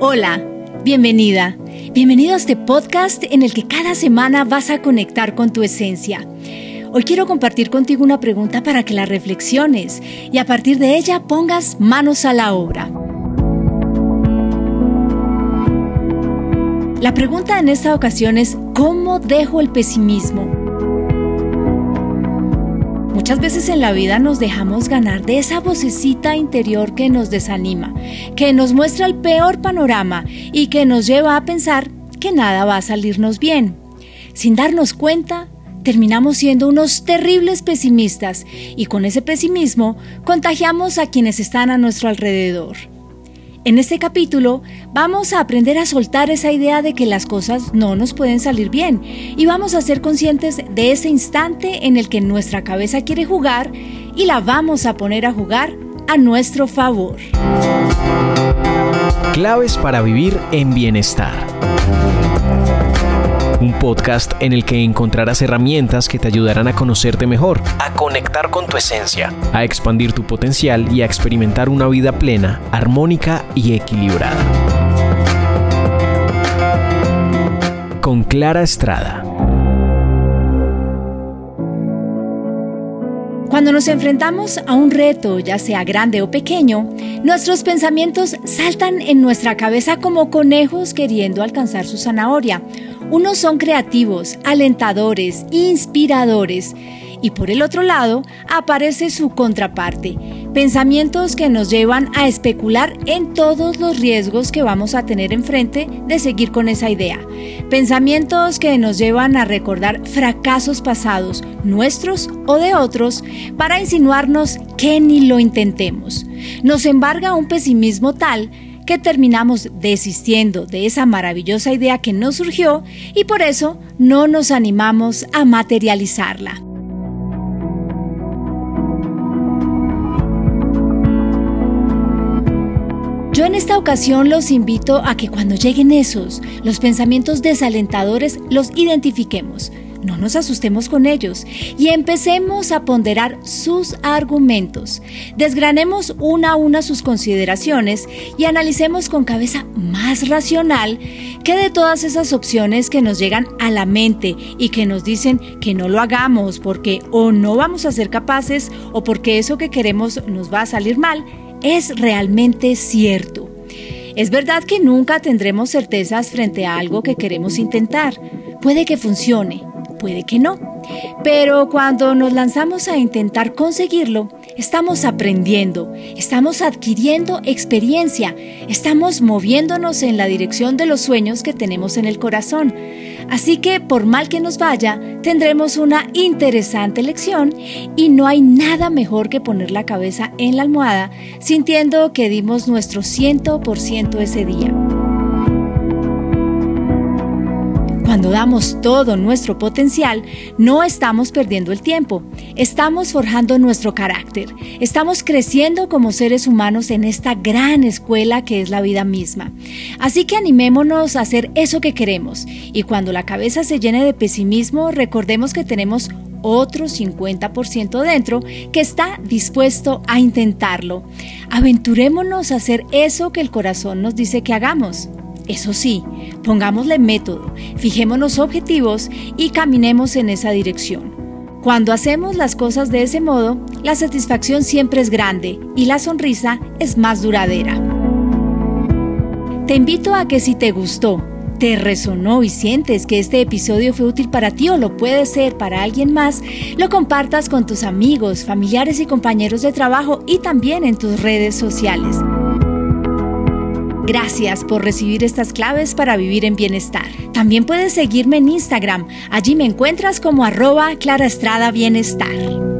Hola, bienvenida. Bienvenido a este podcast en el que cada semana vas a conectar con tu esencia. Hoy quiero compartir contigo una pregunta para que la reflexiones y a partir de ella pongas manos a la obra. La pregunta en esta ocasión es, ¿cómo dejo el pesimismo? Muchas veces en la vida nos dejamos ganar de esa vocecita interior que nos desanima, que nos muestra el peor panorama y que nos lleva a pensar que nada va a salirnos bien. Sin darnos cuenta, terminamos siendo unos terribles pesimistas y con ese pesimismo contagiamos a quienes están a nuestro alrededor. En este capítulo vamos a aprender a soltar esa idea de que las cosas no nos pueden salir bien y vamos a ser conscientes de ese instante en el que nuestra cabeza quiere jugar y la vamos a poner a jugar a nuestro favor. Claves para vivir en bienestar un podcast en el que encontrarás herramientas que te ayudarán a conocerte mejor, a conectar con tu esencia, a expandir tu potencial y a experimentar una vida plena, armónica y equilibrada. Con Clara Estrada. Cuando nos enfrentamos a un reto, ya sea grande o pequeño, nuestros pensamientos saltan en nuestra cabeza como conejos queriendo alcanzar su zanahoria unos son creativos, alentadores, inspiradores. Y por el otro lado aparece su contraparte, pensamientos que nos llevan a especular en todos los riesgos que vamos a tener enfrente de seguir con esa idea. Pensamientos que nos llevan a recordar fracasos pasados, nuestros o de otros, para insinuarnos que ni lo intentemos. Nos embarga un pesimismo tal que terminamos desistiendo de esa maravillosa idea que nos surgió y por eso no nos animamos a materializarla. Yo en esta ocasión los invito a que cuando lleguen esos, los pensamientos desalentadores, los identifiquemos no nos asustemos con ellos y empecemos a ponderar sus argumentos. Desgranemos una a una sus consideraciones y analicemos con cabeza más racional que de todas esas opciones que nos llegan a la mente y que nos dicen que no lo hagamos porque o no vamos a ser capaces o porque eso que queremos nos va a salir mal, es realmente cierto. Es verdad que nunca tendremos certezas frente a algo que queremos intentar. Puede que funcione, puede que no. Pero cuando nos lanzamos a intentar conseguirlo, estamos aprendiendo, estamos adquiriendo experiencia, estamos moviéndonos en la dirección de los sueños que tenemos en el corazón. Así que por mal que nos vaya, tendremos una interesante lección y no hay nada mejor que poner la cabeza en la almohada sintiendo que dimos nuestro 100% ese día. Cuando damos todo nuestro potencial, no estamos perdiendo el tiempo, estamos forjando nuestro carácter, estamos creciendo como seres humanos en esta gran escuela que es la vida misma. Así que animémonos a hacer eso que queremos y cuando la cabeza se llene de pesimismo, recordemos que tenemos otro 50% dentro que está dispuesto a intentarlo. Aventurémonos a hacer eso que el corazón nos dice que hagamos. Eso sí, pongámosle método, fijémonos objetivos y caminemos en esa dirección. Cuando hacemos las cosas de ese modo, la satisfacción siempre es grande y la sonrisa es más duradera. Te invito a que si te gustó, te resonó y sientes que este episodio fue útil para ti o lo puede ser para alguien más, lo compartas con tus amigos, familiares y compañeros de trabajo y también en tus redes sociales. Gracias por recibir estas claves para vivir en bienestar. También puedes seguirme en Instagram. Allí me encuentras como arroba Clara Estrada Bienestar.